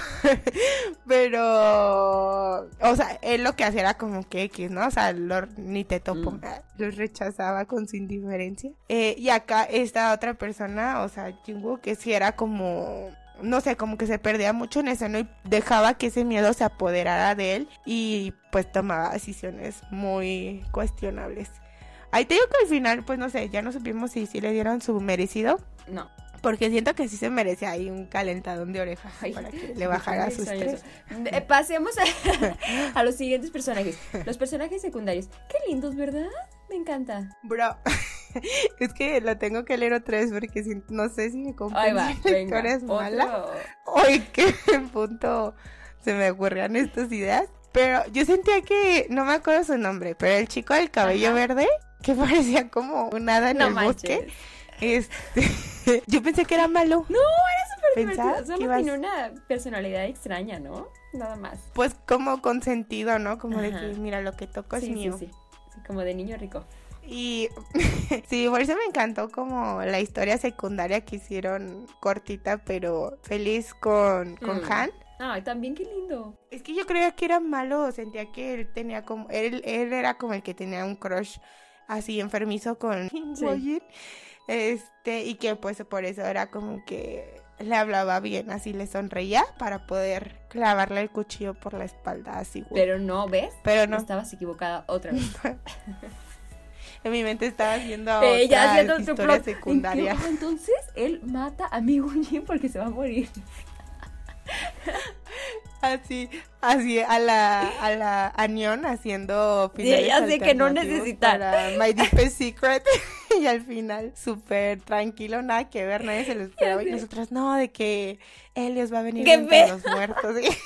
pero, o sea, él lo que hacía era como que X, ¿no? O sea, lo- ni te topo, Mm. los rechazaba con su indiferencia. Eh, y acá esta otra persona, o sea, Jingwoo, que sí era como, no sé, como que se perdía mucho en eso, ¿no? Y dejaba que ese miedo se apoderara de él y pues tomaba decisiones muy cuestionables. Ahí te digo que al final, pues no sé, ya no supimos si, si le dieron su merecido. No. Porque siento que sí se merece ahí un calentadón de orejas Ay, para que le bajara su estrés. Eh, Pasemos a, a los siguientes personajes. Los personajes secundarios. Qué lindos, ¿verdad? Me encanta. Bro, es que lo tengo que leer otra vez porque si- no sé si me historia es mala. Hoy qué punto se me ocurrían estas ideas. Pero yo sentía que, no me acuerdo su nombre, pero el chico del cabello Ajá. verde, que parecía como un hada en No el manches. bosque, este, yo pensé que era malo. No, era pensaba Solo que ibas, tiene una personalidad extraña, ¿no? Nada más. pues como consentido, ¿no? Como de que, mira, lo que toco es mío. sí, sí. Sí, como de niño rico. Y sí, por eso me encantó como la historia secundaria que hicieron cortita, pero feliz con, con Mm. Han. Ay, también qué lindo. Es que yo creía que era malo, sentía que él tenía como, él, él era como el que tenía un crush así enfermizo con Wojin. Este, y que pues por eso era como que le hablaba bien, así le sonreía para poder clavarle el cuchillo por la espalda, así, güey. Pero no, ¿ves? Pero no, Estabas equivocada otra vez. en mi mente estaba haciendo Ella otra haciendo historia plot. secundaria. ¿En Entonces él mata a mi Jin porque se va a morir. Así, así a la, a la Anion haciendo finales ella sé que no alternativos necesita. para My Deepest Secret y al final súper tranquilo, nada que ver, nadie se lo esperaba y nosotras no, de que Helios va a venir ¡Qué entre los muertos. ¿sí?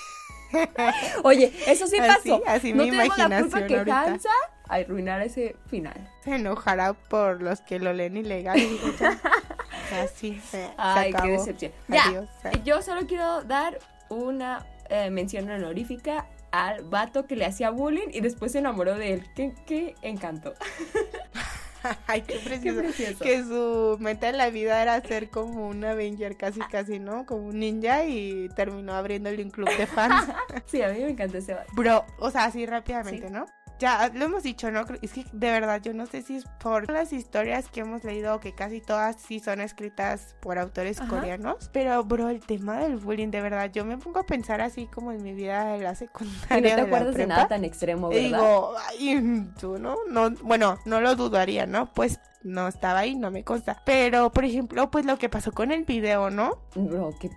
Oye, eso sí Así, pasó. así no mi tenemos la culpa imaginación que ahorita. Hansa arruinara ese final. Se enojará por los que lo leen ilegal. y ya, Así, se, se Ay, qué acabó. decepción. Ya, Adiós. yo solo quiero dar una eh, mención honorífica al vato que le hacía bullying y después se enamoró de él. Qué, qué encanto. Ay, qué Qué precioso. que su meta en la vida era ser como un Avenger casi casi, ¿no? Como un ninja y terminó abriéndole un club de fans. Sí, a mí me encantó ese vato. Bro, o sea, así rápidamente, Sí. ¿no? Ya lo hemos dicho, ¿no? Es que de verdad yo no sé si es por las historias que hemos leído, que casi todas sí son escritas por autores Ajá. coreanos. Pero, bro, el tema del bullying, de verdad, yo me pongo a pensar así como en mi vida de la Y secundaria. no te de acuerdas de nada tan extremo, Y ¿verdad? digo, ay, tú no, no, bueno, no lo dudaría, ¿no? Pues no estaba ahí, no me consta. Pero, por ejemplo, pues lo que pasó con el video, ¿no? Bro, qué-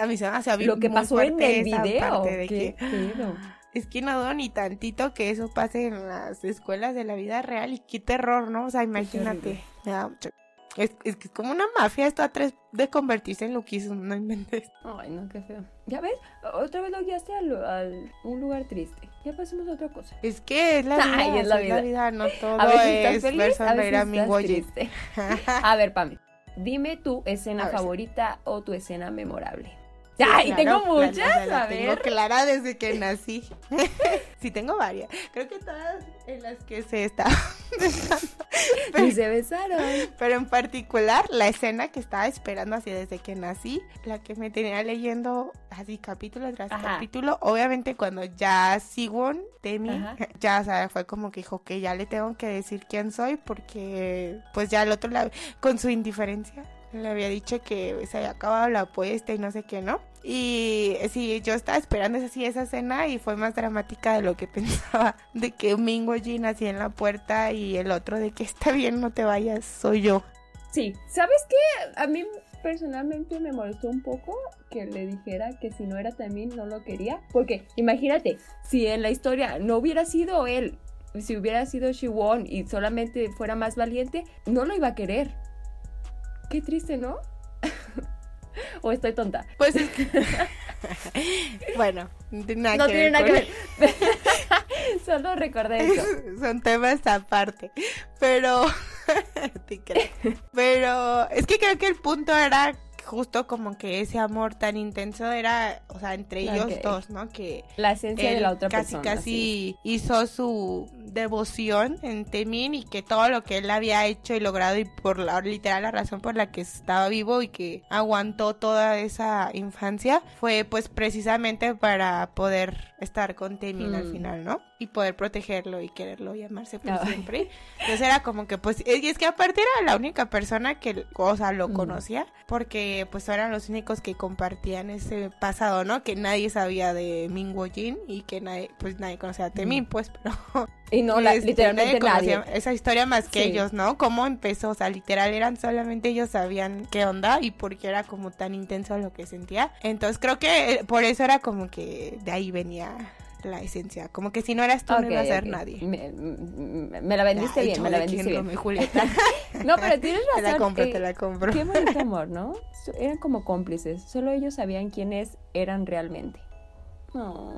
A mí se me hace lo que pasó en el video. de ¿Qué que- pedo? Es que no dudo ni tantito que eso pase en las escuelas de la vida real y qué terror, ¿no? O sea, imagínate. Me da mucho- Es, es que es como una mafia esto a tres de convertirse en lo que hizo, no inventes. Ay, no, qué feo. ¿Ya ves? Otra vez lo guiaste al- un lugar triste. Ya pasemos a otra cosa. Es que es la vida, Ay, es la vida. no todo A estás es feliz, ver a sonreír a estás triste. A ver, Pame, dime tu escena A ver, favorita o tu escena memorable. Ay, claro, tengo muchas, a tengo ver. clara desde que nací. sí, tengo varias. Creo que todas en las que se está. Y se besaron. Pero en particular, la escena que estaba esperando así desde que nací, la que me tenía leyendo así capítulo tras Ajá. capítulo, obviamente cuando ya Siwon, Temi, Ajá. ya o sea, fue como que dijo que ya le tengo que decir quién soy porque pues ya el otro la- con su indiferencia le había dicho que se había acabado la apuesta y no sé qué, ¿no? Y sí, yo estaba esperando esa, sí, esa escena y fue más dramática de lo que pensaba, de que Mingo Jin así en la puerta y el otro de que está bien, no te vayas, soy yo. Sí, ¿sabes qué? A mí personalmente me molestó un poco que le dijera que si no era Taemin no lo quería. Porque imagínate, si en la historia no hubiera sido él, si hubiera sido Shiwon y solamente fuera más valiente, no lo iba a querer. Qué triste, ¿no? o estoy tonta. Pues es que... bueno, no tiene nada no que tiene ver nada que ver. Solo recordé eso. Son temas aparte. Pero. Pero es que creo que el punto era justo como que ese amor tan intenso era, o sea, entre ellos dos, ¿no? Que La esencia de la otra casi persona. casi hizo su devoción en Temin y que todo lo que él había hecho y logrado y por la literal la razón por la que estaba vivo y que aguantó toda esa infancia fue pues precisamente para poder estar con Temin al Mm. final, ¿no? Y poder protegerlo y quererlo y amarse por Ay. siempre. Entonces era como que pues y es que aparte era la única persona que o sea, lo Mm. conocía porque pues eran los únicos que compartían ese pasado, ¿no? Que nadie sabía de Mingo Jin y que nadie pues nadie conocía a Temin, Mm. pues, pero Y no, la- este, literalmente nadie. conocía esa historia más que Sí. ellos, ¿no? Cómo empezó, o sea, literal eran solamente ellos sabían qué onda y por qué era como tan intenso lo que sentía. Entonces creo que eh, por eso era como que de ahí venía la esencia, como que si no eras tú no iba a ser nadie. Me, me- me la vendiste bien, me la vendiste ¿quién bien. Julieta. No, pero tienes te razón. la compro, eh, te la compro. Qué bonito amor, ¿no? Eran como cómplices. Solo ellos sabían quiénes eran realmente. No.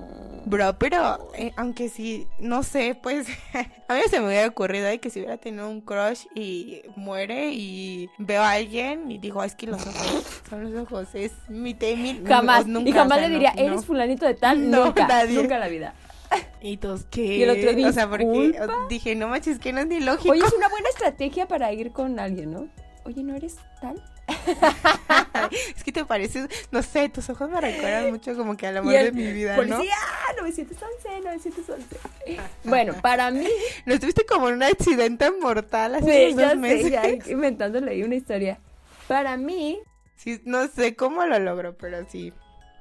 Bro, pero eh, aunque sí, no sé, pues a mí se me hubiera ocurrido de que si hubiera tenido un crush y muere y veo a alguien y digo, "Ah, es que los ojos son los ojos, es mi tema. Jamás. nunca, y jamás o sea, le diría, no, no. eres fulanito de tal. No, nunca. nadie. Nunca la vida. Y todos, ¿qué? Y el otro, o sea, porque dije, no manches, que no es ni lógico. Oye, es una buena estrategia para ir con alguien, ¿no? Oye, ¿no eres tal? es que te pareces, no sé, tus ojos me recuerdan mucho como que al amor el de mi vida, Policía, 911, 911. Bueno, para mí, ¿no? No estuviste como en un accidente mortal hace sí, unos sé, meses. ya inventándole ahí una historia. Para mí, Sí, no sé cómo lo logro, pero sí.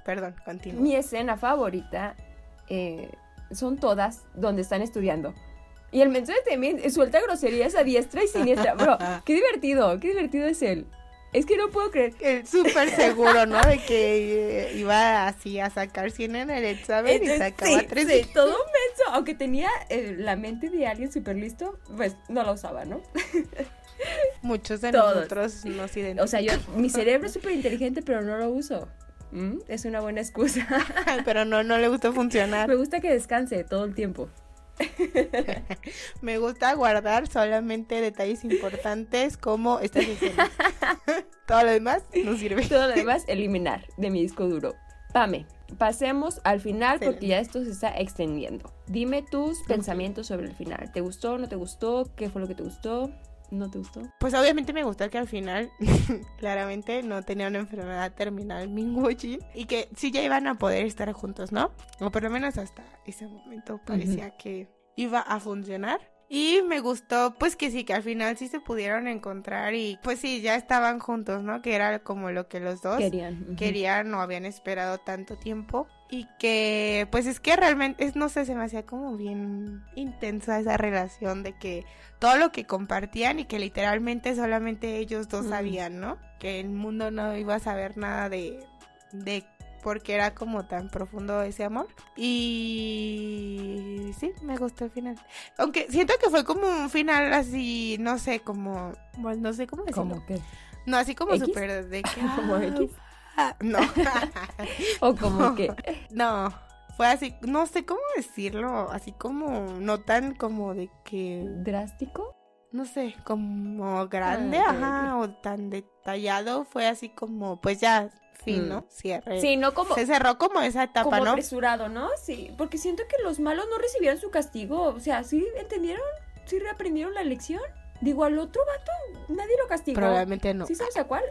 Perdón, continúa. mi escena favorita eh, son todas donde están estudiando. Y el mensaje también suelta groserías a diestra y siniestra. Bro, qué divertido, qué divertido es él. Es que no puedo creer. El súper seguro, ¿no? De que eh, iba así a sacar 100 en el examen y sacaba sí, 3. sí, todo menso. Aunque tenía eh, la mente de alguien súper listo, pues no la usaba, ¿no? Muchos de Todos. nosotros nos identificamos. O sea, yo, mi cerebro es súper inteligente, pero no lo uso. ¿Mm? Es una buena excusa. pero no, no le gustó funcionar. Me gusta que descanse todo el tiempo. Me gusta guardar solamente detalles importantes como estas escenas. Todo lo demás no sirve. Todo lo demás, eliminar de mi disco duro. Pame, pasemos al final porque ya esto se está extendiendo. Dime tus pensamientos sobre el final. ¿Te gustó? ¿No te gustó? ¿Qué fue lo que te gustó? ¿No te gustó? Pues obviamente me gustó que al final, claramente, no tenía una enfermedad terminal Minguchi y que sí ya iban a poder estar juntos, ¿no? O por lo menos hasta ese momento parecía que iba a funcionar. Y me gustó, pues que sí, que al final sí se pudieron encontrar y pues sí, ya estaban juntos, ¿no? Que era como lo que los dos Querían. querían o habían esperado tanto tiempo y que pues es que realmente es no sé se me hacía como bien intensa esa relación de que todo lo que compartían y que literalmente solamente ellos dos Mm. sabían no que el mundo no iba a saber nada de de porque era como tan profundo ese amor y sí me gustó el final aunque siento que fue como un final así no sé como bueno, no sé cómo decirlo ¿Cómo que? no así como súper de que ¿Como ah, X? Ah, no O como que. No, fue así, no sé cómo decirlo, así como, no tan como de que, ¿Drástico? no sé, como grande, Ah, ajá, o tan detallado, fue así como, pues ya, fin, Mm. ¿no? Cierre. Sí, no como. Se cerró como esa etapa, como ¿no? apresurado, ¿no? Sí, porque siento que los malos no recibieron su castigo. O sea, ¿sí entendieron? ¿Sí reaprendieron la lección? Digo, al otro vato nadie lo castigó. Probablemente no. ¿Sí sabes a cuál?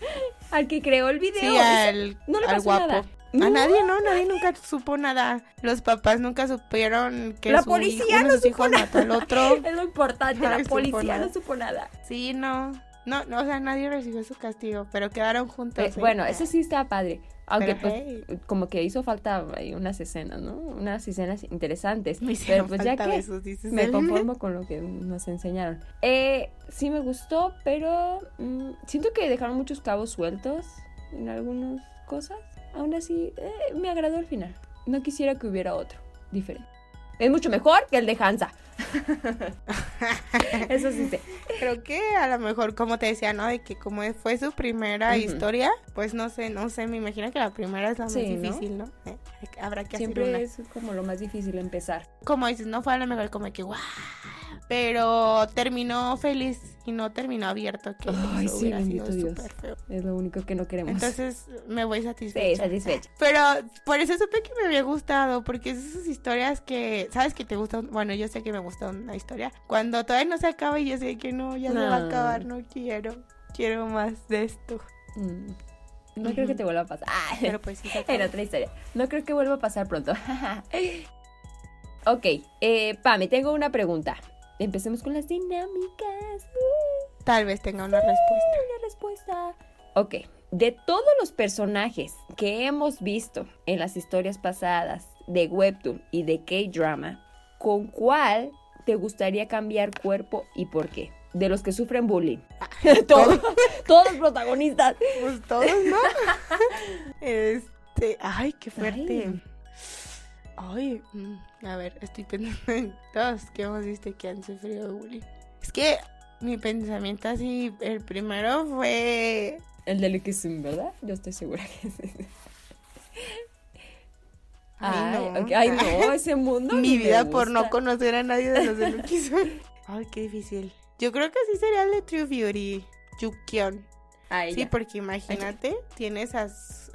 al que creó el video. Sí, al, no le al pasó guapo. nada. A nadie, ¿no? Nadie nunca supo nada. Los papás nunca supieron que La su policía hijo, uno no de sus supo hijos mató al otro. Es lo importante, Ay, la policía no supo nada. Sí, no. No, no, o sea, nadie recibió su castigo, pero quedaron juntos. Eh, ¿eh? bueno, eso sí está padre. Aunque Pero, pues hey. como que hizo falta unas escenas, ¿no? Unas escenas interesantes. Me Pero pues ya que besos, dices me él. conformo con lo que nos enseñaron. Eh, sí me gustó, pero mm, siento que dejaron muchos cabos sueltos en algunas cosas. Aún así, eh, me agradó el final. No quisiera que hubiera otro diferente. Es mucho mejor que el de Hansa. Eso sí sé. Creo que a lo mejor, como te decía, ¿no? De que como fue su primera historia, pues no sé, no sé, me imagino que la primera es la más Sí, ¿no? difícil, ¿no? Eh, habrá que hacer una. Siempre es como lo más difícil empezar. Como dices, no fue a lo mejor como que, ¡guau! Pero terminó feliz y no terminó abierto, que Ay, eso sí, hubiera sido bendito Dios. feo. Es lo único que no queremos. Entonces me voy sí, satisfecha. satisfecha. Pero por eso supe que me había gustado, porque es esas historias que, ¿sabes que te gustan? Bueno, yo sé que me gusta una historia. Cuando todavía no se acaba y yo sé que no, ya se va a No. acabar, no quiero. Quiero más de esto. Mm. No creo que te vuelva a pasar. Ah, Pero pues sí en otra historia. No creo que vuelva a pasar pronto. ok, eh, Pame, tengo una pregunta. Empecemos con las dinámicas. Tal vez tenga una respuesta. una respuesta. Ok, de todos los personajes que hemos visto en las historias pasadas de Webtoon y de K-Drama, ¿con cuál te gustaría cambiar cuerpo y por qué? De los que sufren bullying. todos, todos los protagonistas. Pues todos, ¿no? este, ay, qué fuerte. Ay, mm, a ver, estoy pensando en todos que hemos visto que han sufrido bullying. Es que mi pensamiento así, el primero fue El de Likisun, ¿verdad? Yo estoy segura que sí. Ay, no. ay, no, ese mundo. Mi vida por no conocer a nadie de los de Lucky Sun. Ay, qué difícil. Yo creo que sí sería el de True Beauty. Yukion. A Sí, porque imagínate, tienes a,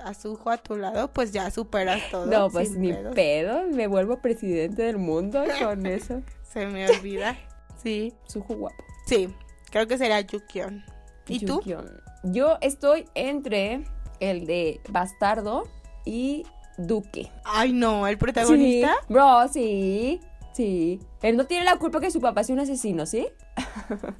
a Suho a tu lado, pues ya superas todo. No, pues ni pedos. pedo, me vuelvo presidente del mundo con eso. Se me olvida. Sí, Sujo guapo. sí, creo que sería Yukion. ¿Y tú? Yo estoy entre el de Bastardo y Duque. Ay, no, el protagonista. Sí, bro, sí. Sí. Él no tiene la culpa que su papá sea un asesino, ¿sí?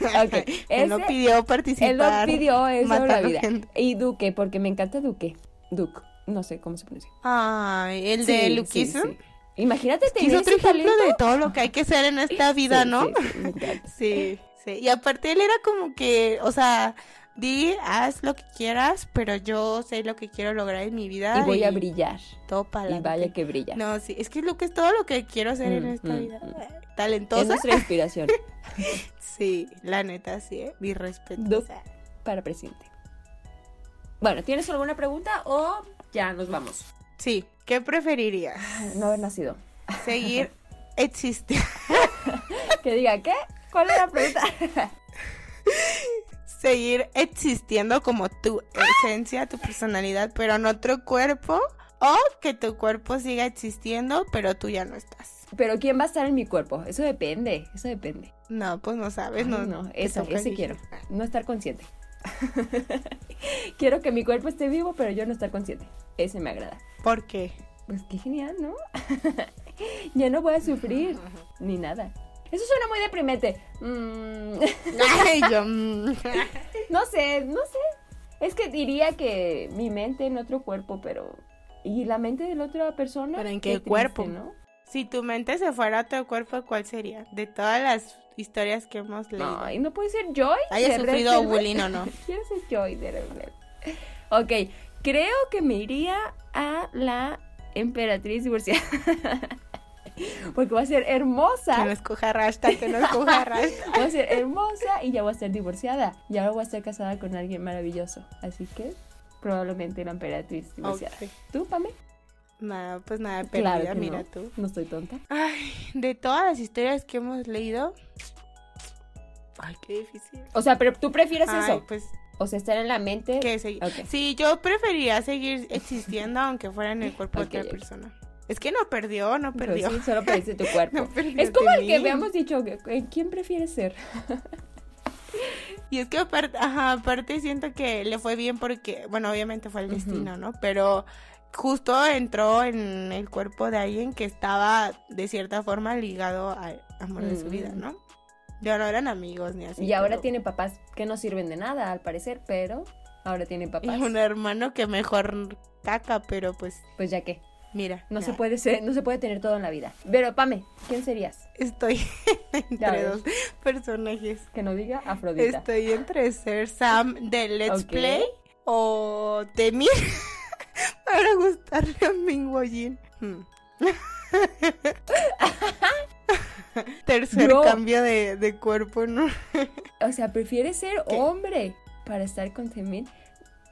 Él no pidió participar. Él no pidió la vida. gente. Y Duque, porque me encanta Duque. Duke. No sé cómo se pronuncia. Ay, el de Lucky sí, sí. Imagínate Que es tener otro ese ejemplo talento. de todo lo que hay que hacer en esta vida, ¿no? Sí, sí. Y aparte él era como que, o sea, di, haz lo que quieras, pero yo sé lo que quiero lograr en mi vida. Y voy a brillar. Todo para Y vaya que brilla. No, sí, es que es lo que es todo lo que quiero hacer en Mm, esta mm, vida. mm. Es Talentosa. nuestra inspiración Sí, la neta, sí, ¿eh? mi respeto. Para presidente. Bueno, ¿tienes alguna pregunta o ya nos vamos? Sí, ¿qué preferirías? No haber nacido. Seguir existiendo. Que diga, ¿qué? ¿Cuál es la pregunta? seguir existiendo como tu esencia, tu personalidad, pero en otro cuerpo, o que tu cuerpo siga existiendo, pero tú ya no estás. Pero ¿quién va a estar en mi cuerpo? Eso depende, eso depende. No, pues no sabes, Ay, no. no, toca ese elegir. quiero. No estar consciente. quiero que mi cuerpo esté vivo, pero yo no estar consciente. Ese me agrada. ¿Por qué? Pues qué genial, ¿no? ya no voy a sufrir ni nada. Eso suena muy deprimente. Mm, Ay, yo. mm. no sé, no sé. Es que diría que mi mente en otro cuerpo, pero... ¿Y la mente de la otra persona? ¿Pero en qué triste, cuerpo? ¿no? Si tu mente se fuera a otro cuerpo, ¿cuál sería? De todas las historias que hemos leído. Ay, ¿no puede ser Joy? ¿Haya sufrido bullying o no? Quiero ser Joy de Velvet. Ok, creo que me iría a la emperatriz divorciada. Porque va a ser Que hermosa. no escoja hashtag, que no escoja hashtag. Va a ser hermosa y ya voy a ser divorciada. Y ahora voy a estar casada con alguien maravilloso. Así que probablemente la emperatriz divorciada. Ok. ¿Tú, Pame? Nada, pues nada, perdida, Claro que mira no. tú. No estoy tonta. Ay, de todas las historias que hemos leído. Ay, qué difícil. O sea, pero tú prefieres Ay, eso. pues O sea, estar en la mente. que seguir. Ok. Sí, yo preferiría seguir existiendo aunque fuera en el cuerpo de otra persona. Es que no perdió, no Pues perdió. sí, solo perdiste tu cuerpo. No es como el que habíamos dicho, ¿en quién prefieres ser? Y es que aparte, ajá, aparte siento que le fue bien porque, bueno, obviamente fue el destino, ¿no? Pero justo entró en el cuerpo de alguien que estaba de cierta forma ligado al amor de su vida, Mm. ¿no? Ya no eran amigos ni así. y ahora tiene papás que no sirven de nada, al parecer, pero ahora tiene Y papás. un hermano que mejor caca, pero pues Pues ya que, mira. no se puede ser, no se puede tener todo en la vida. Pero Pame, ¿quién serías? Estoy entre dos personajes. Que no diga Afrodita. Estoy entre ser Sam de Let's. Play o Temir para gustarle a Ming Jin. Hmm. Tercer Bro. cambio de, de cuerpo, ¿no? O sea, prefieres ser ¿Qué? hombre para estar con Temin.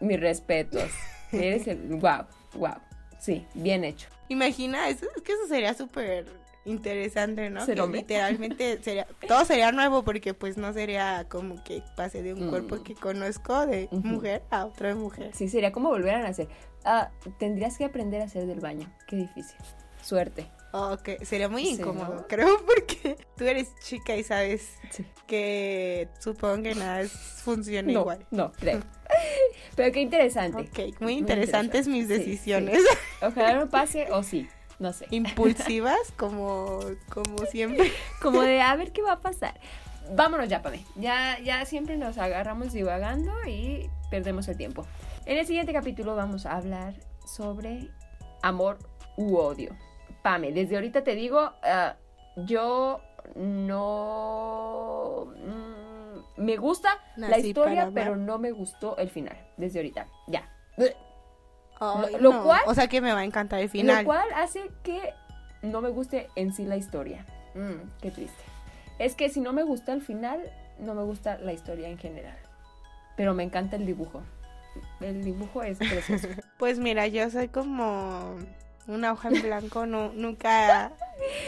Mis respetos. Eres el wow, wow. Sí, bien hecho. Imagina, eso, es que eso sería súper interesante, ¿no? Que literalmente sería, todo sería nuevo porque pues no sería como que pase de un Mm. cuerpo que conozco de mujer a otro de mujer. Sí, sería como volver a nacer. Ah, tendrías que aprender a hacer del baño. Qué difícil. Suerte. Ok, sería muy Sí, incómodo, ¿no? creo, porque tú eres chica y sabes Sí. que supongo que nada es- funciona No, igual. no, creo. Pero qué interesante. Ok, muy interesantes mis decisiones. sí. Ojalá no pase o sí. No sé. Impulsivas como, como siempre. Como de a ver qué va a pasar. Vámonos ya, Pame. Ya, ya siempre nos agarramos divagando y perdemos el tiempo. En el siguiente capítulo vamos a hablar sobre amor u odio. Pame, desde ahorita te digo, ah, yo no... mm, me gusta la historia, pero no me gustó el final. Desde ahorita. Ya. Ay, lo no. cual- O sea que me va a encantar el final. Lo cual hace que no me guste en sí la historia. Mm, qué triste. Es que si no me gusta el final, no me gusta la historia en general. Pero me encanta el dibujo. El dibujo es precioso. Pues mira, yo soy como una hoja en blanco, no, nunca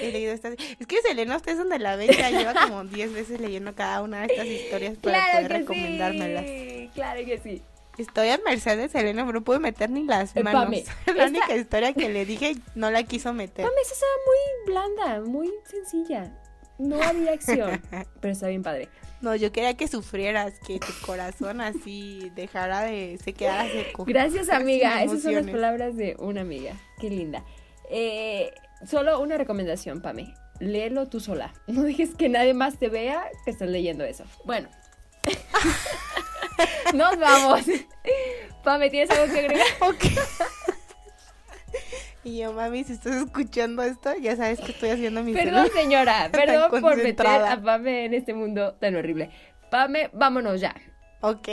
he leído estas. Es que Selena, ustedes son de la beca, lleva como 10 veces leyendo cada una de estas historias para Claro poder recomendármelas. sí, claro que sí. Estoy a merced de Selena, pero no puedo meter ni las Eh, manos. Pame, la esta- única historia que le dije no la quiso meter. Mami, esa estaba muy blanda, muy sencilla. No había acción, pero está bien padre. No, yo quería que sufrieras, que tu corazón así dejara de... se quedara seco. Gracias, amiga. Esas son las palabras de una amiga. Qué linda. Eh, solo una recomendación, Pame. Léelo tú sola. No dejes que nadie más te vea que estás leyendo eso. Bueno. Nos vamos. Pame, ¿tienes algo que agregar? Ok. Y yo, mami, si estás escuchando esto, ya sabes que estoy haciendo mi Perdón, señora. Perdón por meter a Pame en este mundo tan horrible. Pame, vámonos ya. Ok.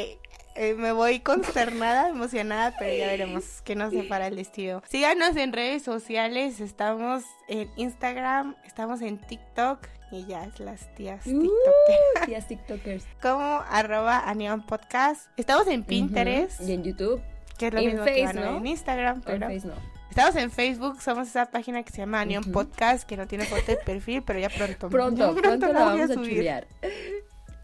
eh, me voy consternada, emocionada, pero ya veremos qué nos separa el destino. Síganos en redes sociales, estamos en Instagram, estamos en TikTok es las tías Uh, TikTok. tías TikTokers. Como arroba Anion Podcast. Estamos en Pinterest. Y en YouTube. que es lo en mismo Face, que van a ver ¿no? en Instagram, En pero Face no. estamos en Facebook, somos esa página que se llama Anion Ujú. Podcast, que no tiene foto de perfil, pero ya pronto. Pronto, ya pronto, la voy vamos a, subir. chulear.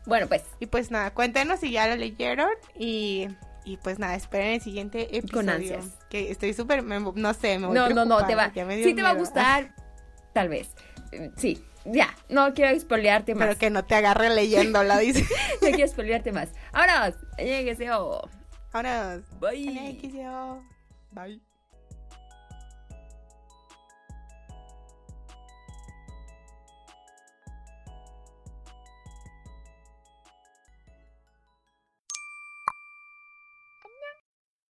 Bueno, pues, Y pues nada, cuéntenos si ya lo leyeron y, y pues nada, esperen el siguiente episodio. Con ansias. Que estoy súper, no sé, me voy no, no, no, te va. Sí te va a gustar, tal vez. Sí, ya, no quiero spoilearte más. Pero que no te agarre leyéndola, dice. No quiero spoilearte más. ¡Vámonos! Ahora, Bye. Bye.